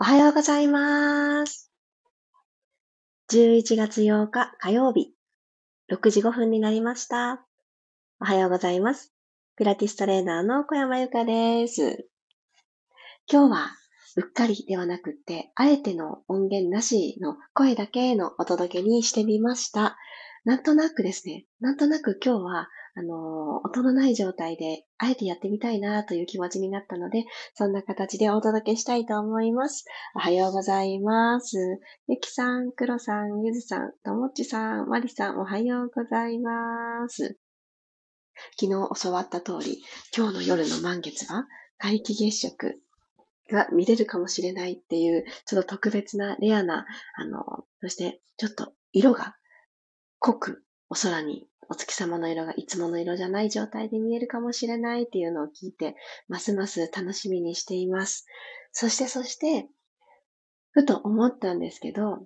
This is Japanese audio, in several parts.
おはようございます。11月8日火曜日、6時5分になりました。おはようございます。ピラティストレーナーの小山由かです。今日はうっかりではなくって、あえての音源なしの声だけのお届けにしてみました。なんとなくですね、なんとなく今日はあの、音のない状態で、あえてやってみたいなという気持ちになったので、そんな形でお届けしたいと思います。おはようございます。ゆきさん、くろさん、ゆずさん、ともっちさん、まりさん、おはようございます。昨日教わった通り、今日の夜の満月は、皆既月食が見れるかもしれないっていう、ちょっと特別な、レアな、あの、そしてちょっと色が濃くお空にお月様の色がいつもの色じゃない状態で見えるかもしれないっていうのを聞いて、ますます楽しみにしています。そしてそして、ふと思ったんですけど、やっ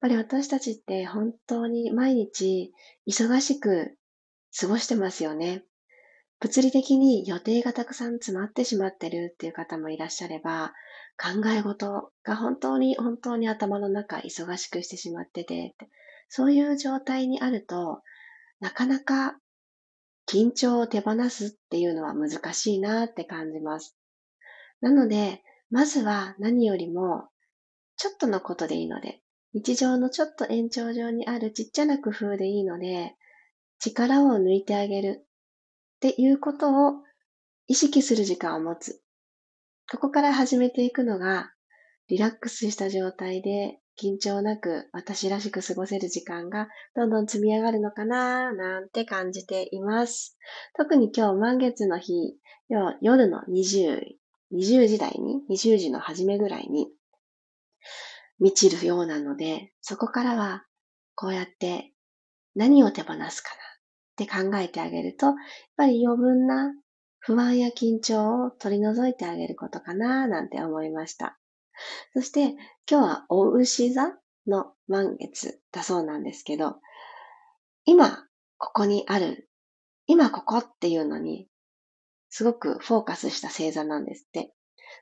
ぱり私たちって本当に毎日忙しく過ごしてますよね。物理的に予定がたくさん詰まってしまってるっていう方もいらっしゃれば、考え事が本当に本当に頭の中忙しくしてしまってて、そういう状態にあると、なかなか緊張を手放すっていうのは難しいなって感じます。なので、まずは何よりも、ちょっとのことでいいので、日常のちょっと延長上にあるちっちゃな工夫でいいので、力を抜いてあげるっていうことを意識する時間を持つ。ここから始めていくのが、リラックスした状態で緊張なく私らしく過ごせる時間がどんどん積み上がるのかななんて感じています。特に今日満月の日、夜の20、20時台に、20時の初めぐらいに満ちるようなので、そこからはこうやって何を手放すかなって考えてあげると、やっぱり余分な不安や緊張を取り除いてあげることかななんて思いました。そして、今日はお牛座の満月だそうなんですけど、今、ここにある、今ここっていうのに、すごくフォーカスした星座なんですって。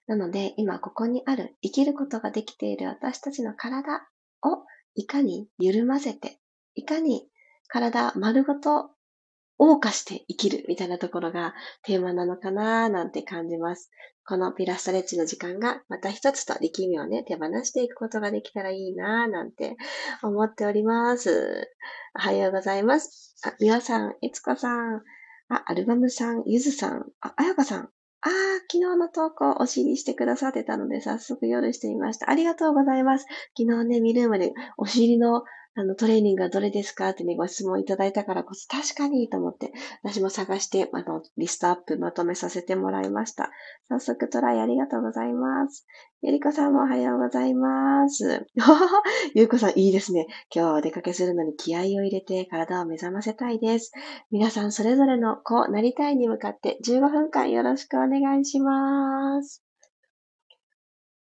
なので、今ここにある、生きることができている私たちの体をいかに緩ませて、いかに体丸ごと謳歌して生きるみたいなところがテーマなのかななんて感じます。このピラストレッチの時間がまた一つと力みをね、手放していくことができたらいいななんて思っております。おはようございます。あ、みわさん、いつこさん、あ、アルバムさん、ゆずさん、あ、あやかさん、ああ、昨日の投稿お知りしてくださってたので、早速夜してみました。ありがとうございます。昨日ね、見るまでお尻のあの、トレーニングはどれですか？ってね、ご質問いただいたからこそ、確かにと思って、私も探して、あの、リストアップまとめさせてもらいました。早速トライありがとうございます。ゆりこさんもおはようございます。ゆうこさんいいですね。今日はお出かけするのに気合を入れて体を目覚ませたいです。皆さんそれぞれのこうなりたいに向かって15分間よろしくお願いします。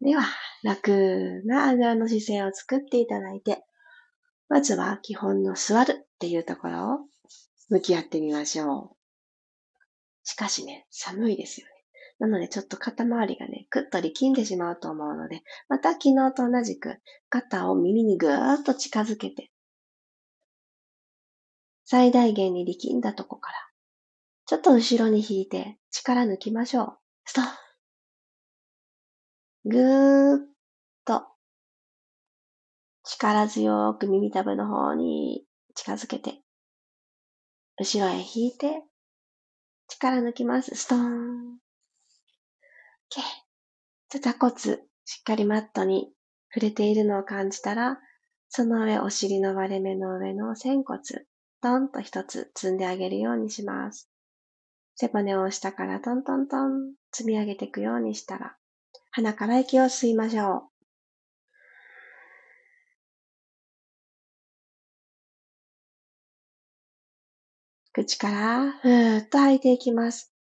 では、楽なあぐらの姿勢を作っていただいて、まずは基本の座るっていうところを向き合ってみましょう。しかしね、寒いですよね。なのでちょっと肩周りがね、くっと力んでしまうと思うので、また昨日と同じく肩を耳にぐーっと近づけて、最大限に力んだとこから、ちょっと後ろに引いて力抜きましょう。ストッぐーっ力強く耳たぶの方に近づけて、後ろへ引いて、力抜きます。ストーン。OK。座骨、しっかりマットに触れているのを感じたら、その上、お尻の割れ目の上の仙骨、トンと一つ積んであげるようにします。背骨を下からトントントン積み上げていくようにしたら、鼻から息を吸いましょう。口からふーっと吐いていきます。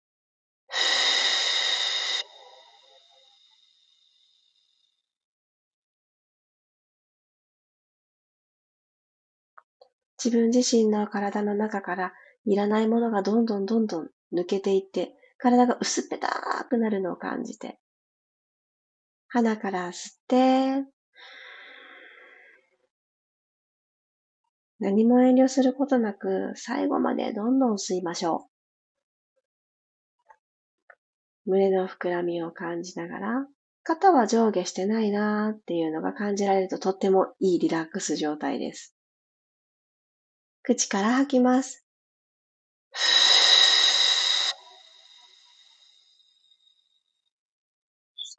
自分自身の体の中からいらないものがどんどんどんどん抜けていって、体が薄っぺたくなるのを感じて、鼻から吸って、何も遠慮することなく最後までどんどん吸いましょう。胸の膨らみを感じながら、肩は上下してないなーっていうのが感じられるととってもいいリラックス状態です。口から吐きます。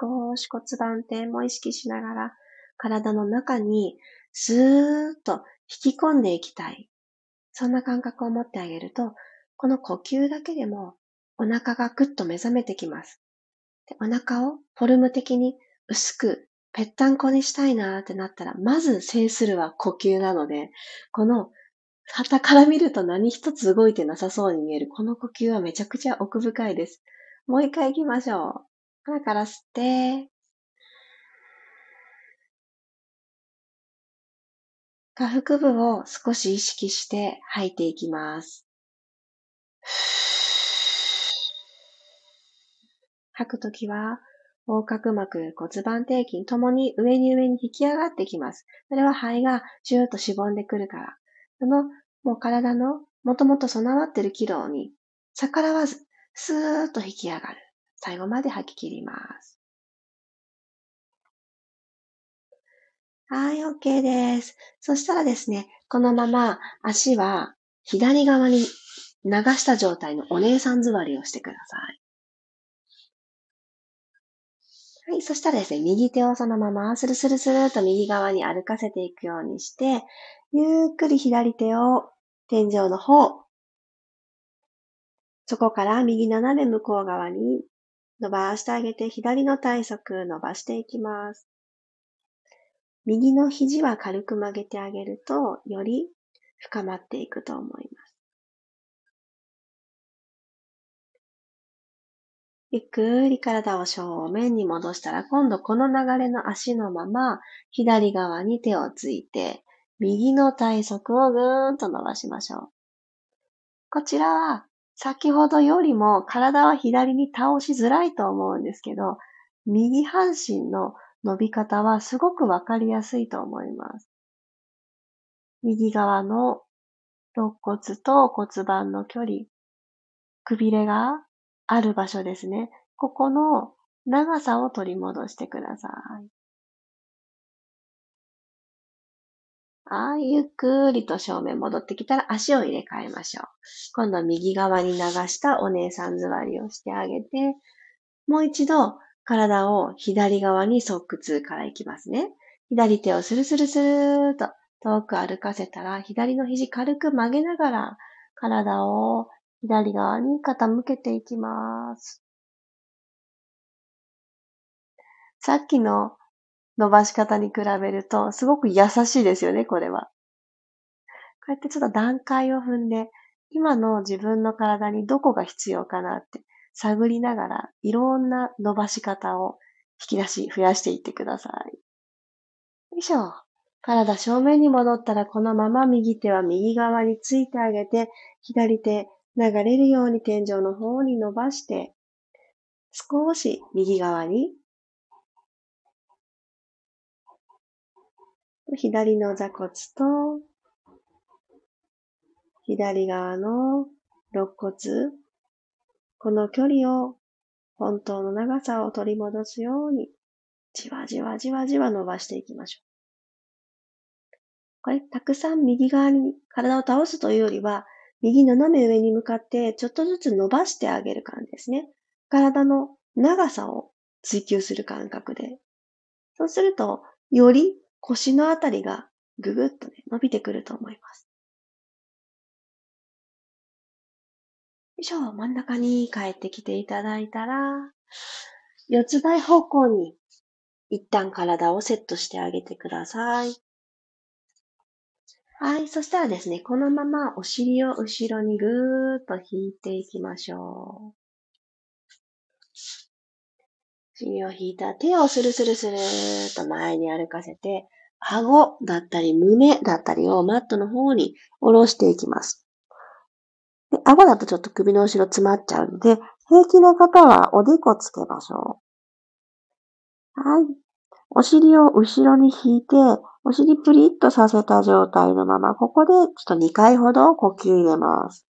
少し骨盤底も意識しながら体の中にスーッと引き込んでいきたい。そんな感覚を持ってあげると、この呼吸だけでもお腹がぐっと目覚めてきます。でお腹をフォルム的に薄くぺったんこにしたいなーってなったら、まず制するは呼吸なので、この旗から見ると何一つ動いてなさそうに見えるこの呼吸はめちゃくちゃ奥深いです。もう一回行きましょう。鼻から吸って、下腹部を少し意識して吐いていきます。吐くときは、横隔膜、骨盤底筋ともに上に上に引き上がってきます。それは肺がシューッとしぼんでくるから。その、もう体のもともと備わってる機能に逆らわず、スーッと引き上がる。最後まで吐き切ります。はい、OK です。そしたらですね、このまま足は左側に流した状態のお姉さん座りをしてください。はい。そしたらですね、右手をそのままスルスルスルと右側に歩かせていくようにして、ゆっくり左手を天井の方、そこから右斜め向こう側に伸ばしてあげて、左の体側伸ばしていきます。右の肘は軽く曲げてあげると、より深まっていくと思います。ゆっくり体を正面に戻したら、今度この流れの足のまま、左側に手をついて、右の体側をぐーんと伸ばしましょう。こちらは、先ほどよりも体は左に倒しづらいと思うんですけど、右半身の伸び方はすごくわかりやすいと思います。右側の肋骨と骨盤の距離、くびれがある場所ですね。ここの長さを取り戻してください。はい、ゆっくりと正面戻ってきたら足を入れ替えましょう。今度は右側に流したお姉さん座りをしてあげて、もう一度体を左側に側屈からいきますね。左手をスルスルスルーと遠く歩かせたら、左の肘軽く曲げながら体を左側に傾けていきます。さっきの伸ばし方に比べると、すごく優しいですよね、これは。こうやってちょっと段階を踏んで、今の自分の体にどこが必要かなって探りながら、いろんな伸ばし方を引き出し、増やしていってください。よいしょ。体正面に戻ったら、このまま右手は右側についてあげて、左手流れるように天井の方に伸ばして、少し右側に、左の座骨と、左側の肋骨、この距離を本当の長さを取り戻すように、じわじわじわじわ伸ばしていきましょう。これ、たくさん右側に体を倒すというよりは、右斜め上に向かってちょっとずつ伸ばしてあげる感じですね。体の長さを追求する感覚で。そうすると、より腰のあたりがぐぐっとね、伸びてくると思います。よいしょ、真ん中に帰ってきていただいたら、四つ倍方向に一旦体をセットしてあげてください。はい。そしたらですね、このままお尻を後ろにぐーっと引いていきましょう。お尻を引いた手をスルスルスルーっと前に歩かせて、顎だったり胸だったりをマットの方に下ろしていきます。で顎だとちょっと首の後ろ詰まっちゃうので、平気な方はおでこつけましょう。はい。お尻を後ろに引いて、お尻プリッとさせた状態のまま、ここでちょっと2回ほど呼吸入れます。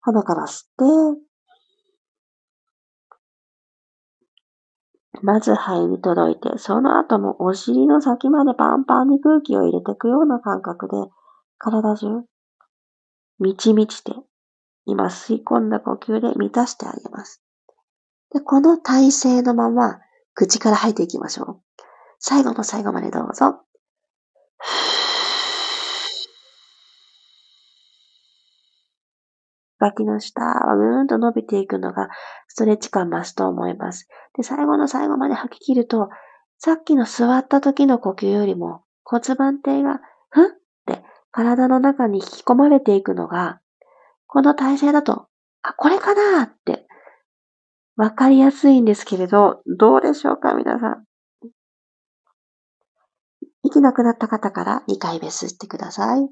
鼻から吸って、まず肺に届いて、その後もお尻の先までパンパンに空気を入れていくような感覚で、体中、満ち満ちて、今吸い込んだ呼吸で満たしてあげます。で、この体勢のまま、口から吐いていきましょう。最後の最後までどうぞ。脇の下はぐーんと伸びていくのがストレッチ感増すと思います。で、最後の最後まで吐き切ると、さっきの座った時の呼吸よりも骨盤底がふんって体の中に引き込まれていくのが、この体勢だと、あ、これかなってわかりやすいんですけれど、どうでしょうか皆さん。息なくなった方から2回目吸ってください。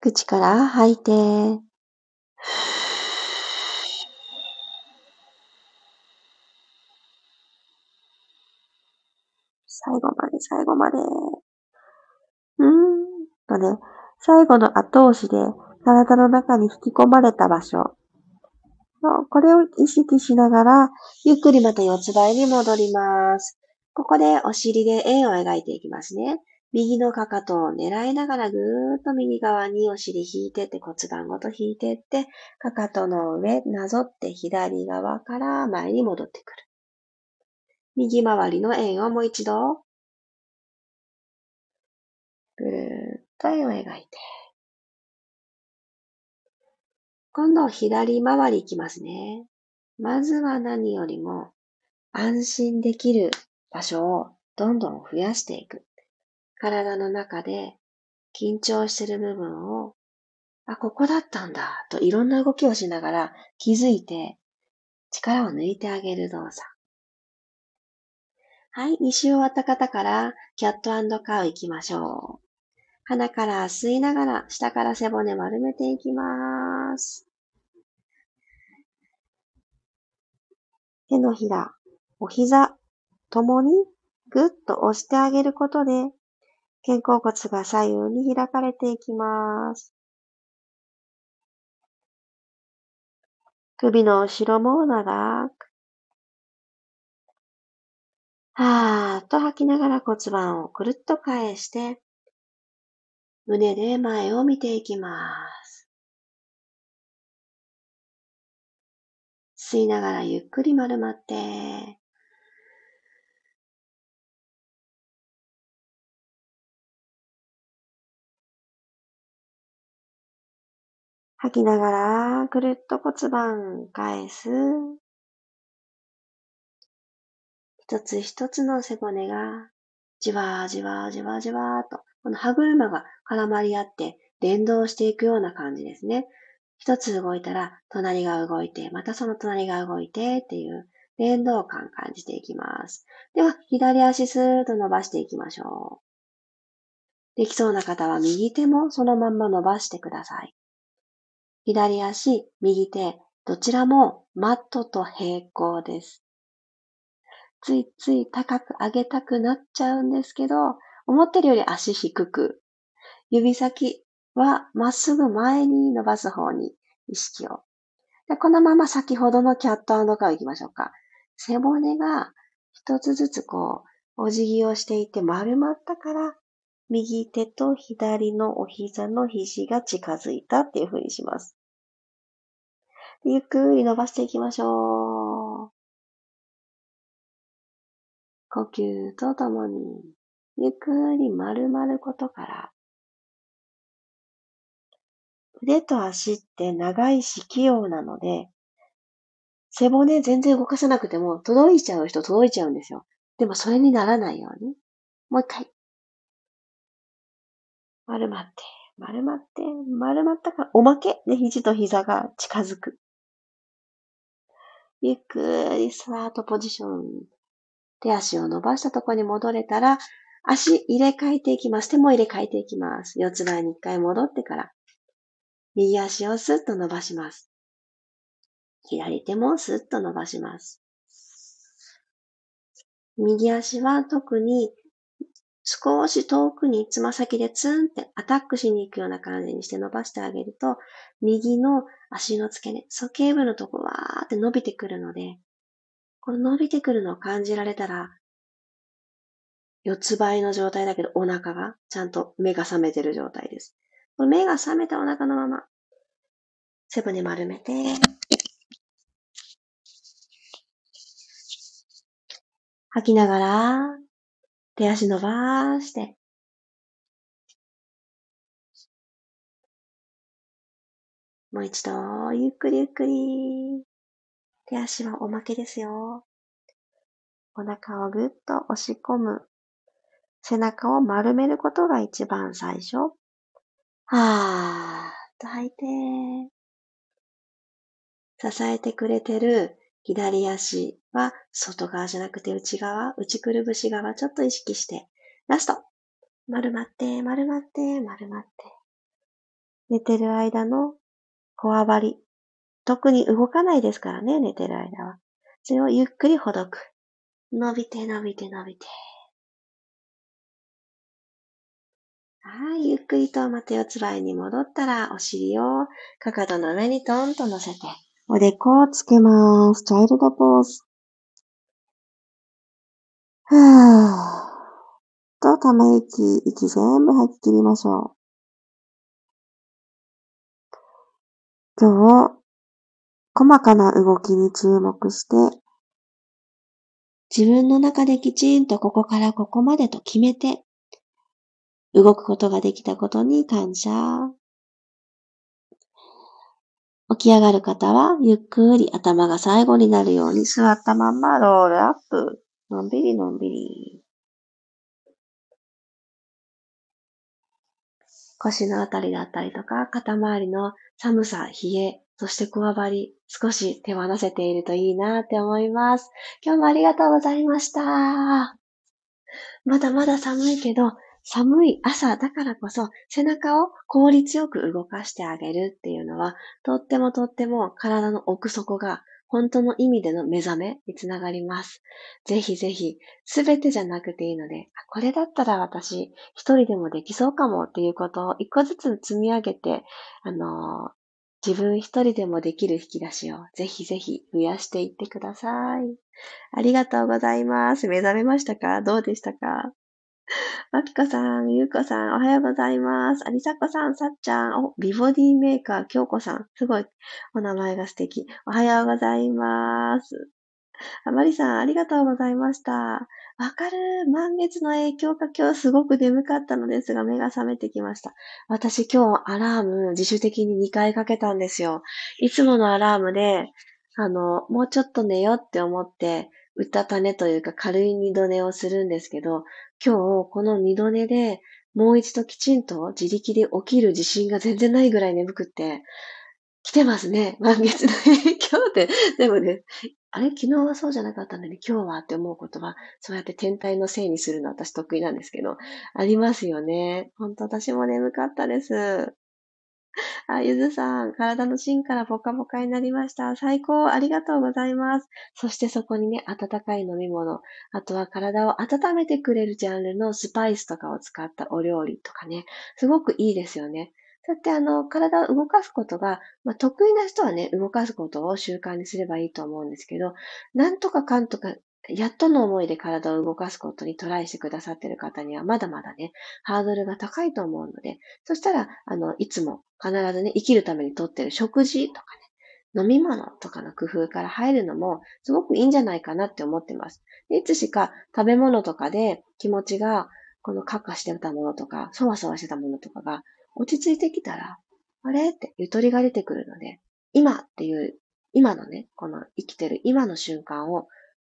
口から吐いて、最後まで最後まで。うーんとね、最後の後押しで体の中に引き込まれた場所。これを意識しながら、ゆっくりまた四つ倍に戻ります。ここでお尻で円を描いていきますね。右のかかとを狙いながらぐーっと右側にお尻引いてって骨盤ごと引いてって、かかとの上なぞって左側から前に戻ってくる。右回りの円をもう一度、ぐるーっと円を描いて。今度左回りいきますね。まずは何よりも安心できる場所をどんどん増やしていく。体の中で緊張してる部分を、あ、ここだったんだ、といろんな動きをしながら気づいて力を抜いてあげる動作。はい、2周終わった方からキャットカウ行きましょう。鼻から吸いながら下から背骨丸めていきます。手のひら、お膝ともにぐっと押してあげることで肩甲骨が左右に開かれていきます。首の後ろも長く。はーっと吐きながら骨盤をくるっと返して、胸で前を見ていきます。吸いながらゆっくり丸まって、吐きながら、くるっと骨盤返す。一つ一つの背骨が、じわじわじわじわと、この歯車が絡まり合って連動していくような感じですね。一つ動いたら、隣が動いて、またその隣が動いてっていう連動感感じていきます。では、左足スーッと伸ばしていきましょう。できそうな方は右手もそのまんま伸ばしてください。左足、右手、どちらもマットと平行です。ついつい高く上げたくなっちゃうんですけど、思ってるより足低く、指先はまっすぐ前に伸ばす方に意識を。でこのまま先ほどのキャットカウ行きましょうか。背骨が一つずつこう、お辞儀をしていて丸まったから、右手と左のお膝の肘が近づいたっていう風にします。ゆっくり伸ばしていきましょう。呼吸とともに、ゆっくり丸まることから、腕と足って長いし器用なので、背骨全然動かさなくても届いちゃう人届いちゃうんですよ。でもそれにならないように。もう一回。丸まって、丸まって、丸まったか、おまけ？で肘と膝が近づく。ゆっくりスタートポジション。手足を伸ばしたところに戻れたら、足入れ替えていきます。手も入れ替えていきます。四つ前に一回戻ってから、右足をスッと伸ばします。左手もスッと伸ばします。右足は特に少し遠くにつま先でツンってアタックしに行くような感じにして伸ばしてあげると、右の足の付け根、鼠径部のとこわーって伸びてくるので、この伸びてくるのを感じられたら、四つ倍の状態だけどお腹がちゃんと目が覚めてる状態です。目が覚めたお腹のまま、背骨丸めて、吐きながら、手足伸ばして、もう一度、ゆっくりゆっくり。手足はおまけですよ。お腹をぐっと押し込む。背中を丸めることが一番最初。はーっと吐いて。支えてくれてる左足は外側じゃなくて内側、内くるぶし側ちょっと意識して、ラスト丸まって、丸まって、丸まって。寝てる間のこわばり。特に動かないですからね、寝てる間は。それをゆっくりほどく。伸びて、伸びて、伸びて。はい、ゆっくりとまた四つ倍に戻ったら、お尻をかかとの上にトンと乗せて、おでこをつけます。チャイルドポーズ。ふー。と、ため息、息全部吐き切りましょう。今日、細かな動きに注目して、自分の中できちんとここからここまでと決めて、動くことができたことに感謝。起き上がる方は、ゆっくり頭が最後になるように座ったまんまロールアップ。のんびりのんびり。腰のあたりだったりとか、肩周りの寒さ、冷え、そしてこわばり、少し手放せているといいなって思います。今日もありがとうございました。まだまだ寒いけど、寒い朝だからこそ背中を効率よく動かしてあげるっていうのは、とってもとっても体の奥底が本当の意味での目覚めにつながります。ぜひぜひ、すべてじゃなくていいので、これだったら私一人でもできそうかもっていうことを一個ずつ積み上げて、あの、自分一人でもできる引き出しをぜひぜひ増やしていってください。ありがとうございます。目覚めましたか？どうでしたか？まきこさん、ゆうこさん、おはようございます。ありさこさん、さっちゃん、お、美ボディメーカー、きょうこさん、すごい、お名前が素敵。おはようございます。あまりさん、ありがとうございました。わかる。満月の影響か今日すごく眠かったのですが、目が覚めてきました。私今日アラーム自主的に2回かけたんですよ。いつものアラームで、あの、もうちょっと寝ようって思って、うたた寝というか軽い二度寝をするんですけど、今日この二度寝でもう一度きちんと自力で起きる自信が全然ないぐらい眠くって、来てますね。満月の影響って。でもね、あれ昨日はそうじゃなかったのに今日はって思うことは、そうやって天体のせいにするの私得意なんですけど、ありますよね。本当私も眠かったです。あ、ゆずさん、体の芯からポカポカになりました。最高、ありがとうございます。そしてそこにね、温かい飲み物、あとは体を温めてくれるジャンルのスパイスとかを使ったお料理とかね、すごくいいですよね。そうやってあの、体を動かすことが、まあ、得意な人はね、動かすことを習慣にすればいいと思うんですけど、なんとかかんとかやっとの思いで体を動かすことにトライしてくださってる方にはまだまだね、ハードルが高いと思うので、そしたら、あの、いつも必ずね、生きるためにとってる食事とかね、飲み物とかの工夫から入るのもすごくいいんじゃないかなって思ってます。いつしか食べ物とかで気持ちがこのカッカしてたものとか、そわそわしてたものとかが落ち着いてきたら、あれ？ってゆとりが出てくるので、今っていう、今のね、この生きてる今の瞬間を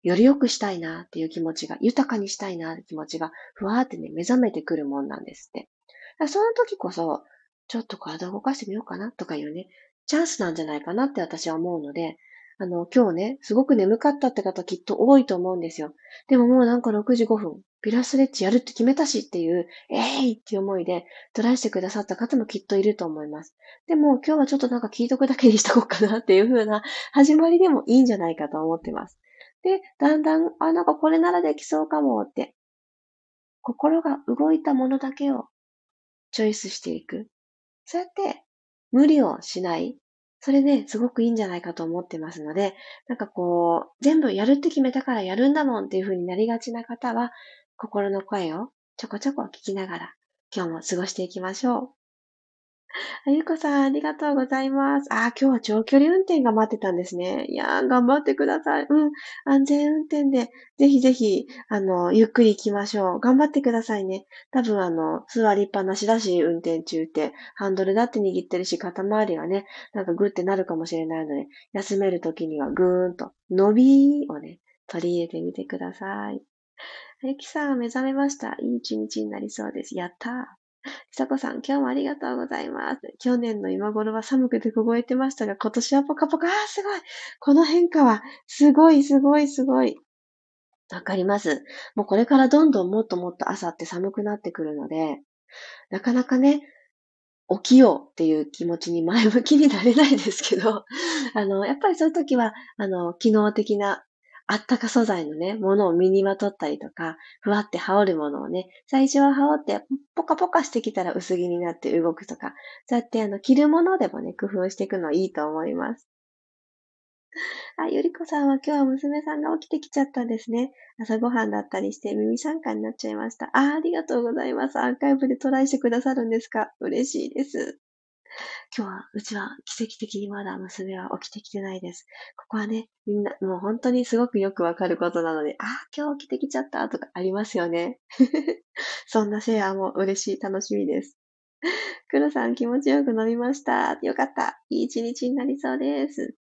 より良くしたいなっていう気持ちが、豊かにしたいなって気持ちが、ふわーってね、目覚めてくるもんなんですって。その時こそ、ちょっと体を動かしてみようかなとかいうね、チャンスなんじゃないかなって私は思うので、あの、今日ね、すごく眠かったって方きっと多いと思うんですよ。でももうなんか6時5分、ピラストレッチやるって決めたしっていう、えい、ー、っていう思いでトライしてくださった方もきっといると思います。でも今日はちょっとなんか聞いとくだけにしとこうかなっていう風な始まりでもいいんじゃないかと思ってます。で、だんだん、あ、なんかこれならできそうかもって、心が動いたものだけをチョイスしていく。そうやって無理をしない。それね、すごくいいんじゃないかと思ってますので、なんかこう、全部やるって決めたからやるんだもんっていう風になりがちな方は、心の声をちょこちょこ聞きながら、今日も過ごしていきましょう。あゆこさん、ありがとうございます。あ、今日は長距離運転が待ってたんですね。いやー、頑張ってください。うん。安全運転で、ぜひぜひ、あの、ゆっくり行きましょう。頑張ってくださいね。多分、あの、座りっぱなしだし、運転中って、ハンドルだって握ってるし、肩周りがね、なんかグってなるかもしれないので、休めるときにはぐーんと、伸びをね、取り入れてみてください。ゆきさん、目覚めました。いい一日になりそうです。やったー。ひさこさん、今日もありがとうございます。去年の今頃は寒くて凍えてましたが、今年はポカポカ。あー、すごい。この変化は、すごい、すごい、すごい。わかります。もうこれからどんどんもっともっと朝って寒くなってくるので、なかなかね、起きようっていう気持ちに前向きになれないですけど、あの、やっぱりそういう時は、あの、機能的なあったか素材のね、ものを身にまとったりとか、ふわって羽織るものをね、最初は羽織って、ポカポカしてきたら薄着になって動くとか、そうやってあの、着るものでもね、工夫していくのいいと思います。あ、ゆりこさんは今日は娘さんが起きてきちゃったんですね。朝ごはんだったりして耳参加になっちゃいました。あ、ありがとうございます。アーカイブでトライしてくださるんですか？嬉しいです。今日は、うちは奇跡的にまだ娘は起きてきてないです。ここはね、みんな、もう本当にすごくよくわかることなので、ああ、今日起きてきちゃったとかありますよね。そんなシェアも嬉しい、楽しみです。黒さん気持ちよく飲みました。よかった。いい一日になりそうです。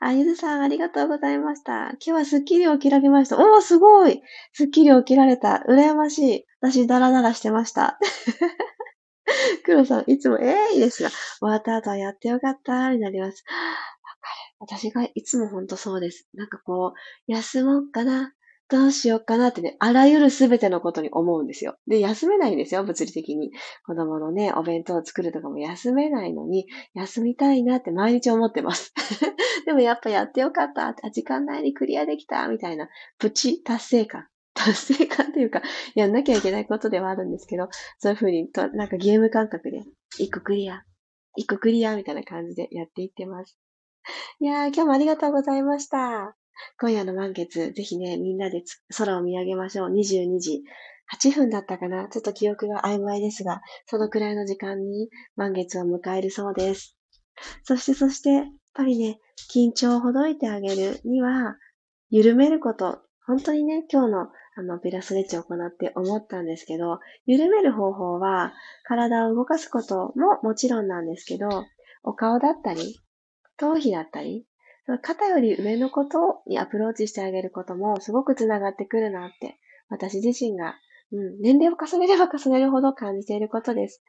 あ、ゆずさんありがとうございました。今日はスッキリ起きられました。おー、すごいスッキリ起きられた。羨ましい。私、ダラダラしてました。黒さん、いつも、ええー、いいですが、終わった後はやってよかったになります。わかる。私がいつもほんとそうです。なんかこう、休もうかな。どうしようかなってね、あらゆるすべてのことに思うんですよ。で、休めないんですよ、物理的に。子供のね、お弁当を作るとかも休めないのに、休みたいなって毎日思ってます。でもやっぱやってよかった。時間内にクリアできた。みたいな、プチ達成感。達成感というか、やんなきゃいけないことではあるんですけど、そういうふうにと、なんかゲーム感覚で、一個クリア、一個クリアみたいな感じでやっていってます。いやー、今日もありがとうございました。今夜の満月、ぜひね、みんなで空を見上げましょう。22時8分だったかなちょっと記憶が曖昧ですが、そのくらいの時間に満月を迎えるそうです。そして、そして、やっぱりね、緊張をほどいてあげるには、緩めること、本当にね、今日のあの、ピラスレッチを行って思ったんですけど、緩める方法は、体を動かすことももちろんなんですけど、お顔だったり、頭皮だったり、肩より上のことにアプローチしてあげることもすごくつながってくるなって、私自身がうん、年齢を重ねれば重ねるほど感じていることです。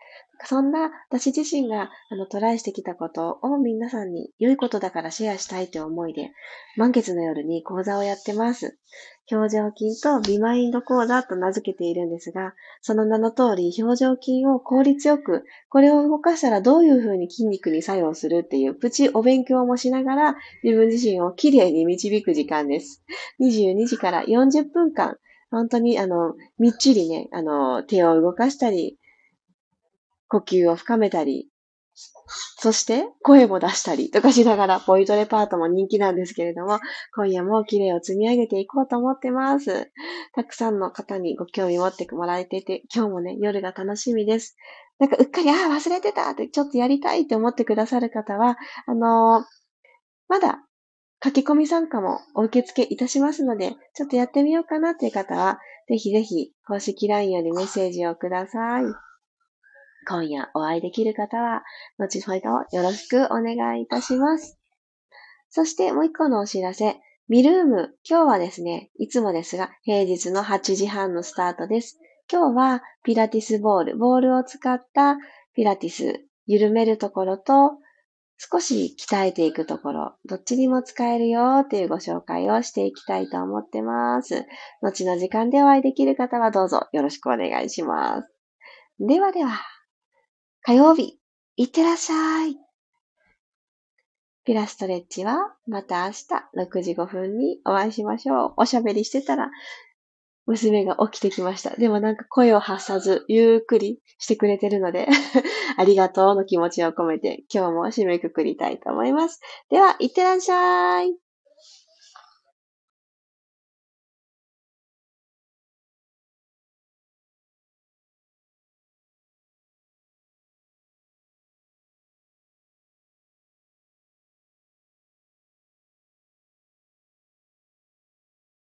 そんな私自身があのトライしてきたことを皆さんに良いことだからシェアしたいという思いで、満月の夜に講座をやってます。表情筋とビマインド講座と名付けているんですが、その名の通り表情筋を効率よく、これを動かしたらどういうふうに筋肉に作用するっていうプチお勉強もしながら自分自身をきれいに導く時間です。22時から40分間本当に、あの、みっちりね、あの、手を動かしたり、呼吸を深めたり、そして声も出したりとかしながら、ポイントレパートも人気なんですけれども、今夜も綺麗を積み上げていこうと思ってます。たくさんの方にご興味持ってもらえてて、今日もね、夜が楽しみです。なんかうっかり、ああ、忘れてたって、ちょっとやりたいって思ってくださる方は、あのー、まだ書き込み参加もお受付いたしますので、ちょっとやってみようかなっていう方は、ぜひぜひ公式 LINE よりメッセージをください。今夜お会いできる方は、後ほどよろしくお願いいたします。そしてもう一個のお知らせ。ミルーム、今日はですね、いつもですが、平日の8時半のスタートです。今日はピラティスボール、ボールを使ったピラティス、緩めるところと、少し鍛えていくところ、どっちにも使えるよっていうご紹介をしていきたいと思ってます。後の時間でお会いできる方はどうぞよろしくお願いします。ではでは、火曜日、いってらっしゃい。ピラストレッチはまた明日6時5分にお会いしましょう。おしゃべりしてたら娘が起きてきました。でもなんか声を発さず、ゆっくりしてくれてるので ありがとうの気持ちを込めて、今日も締めくくりたいと思います。では、いってらっしゃい。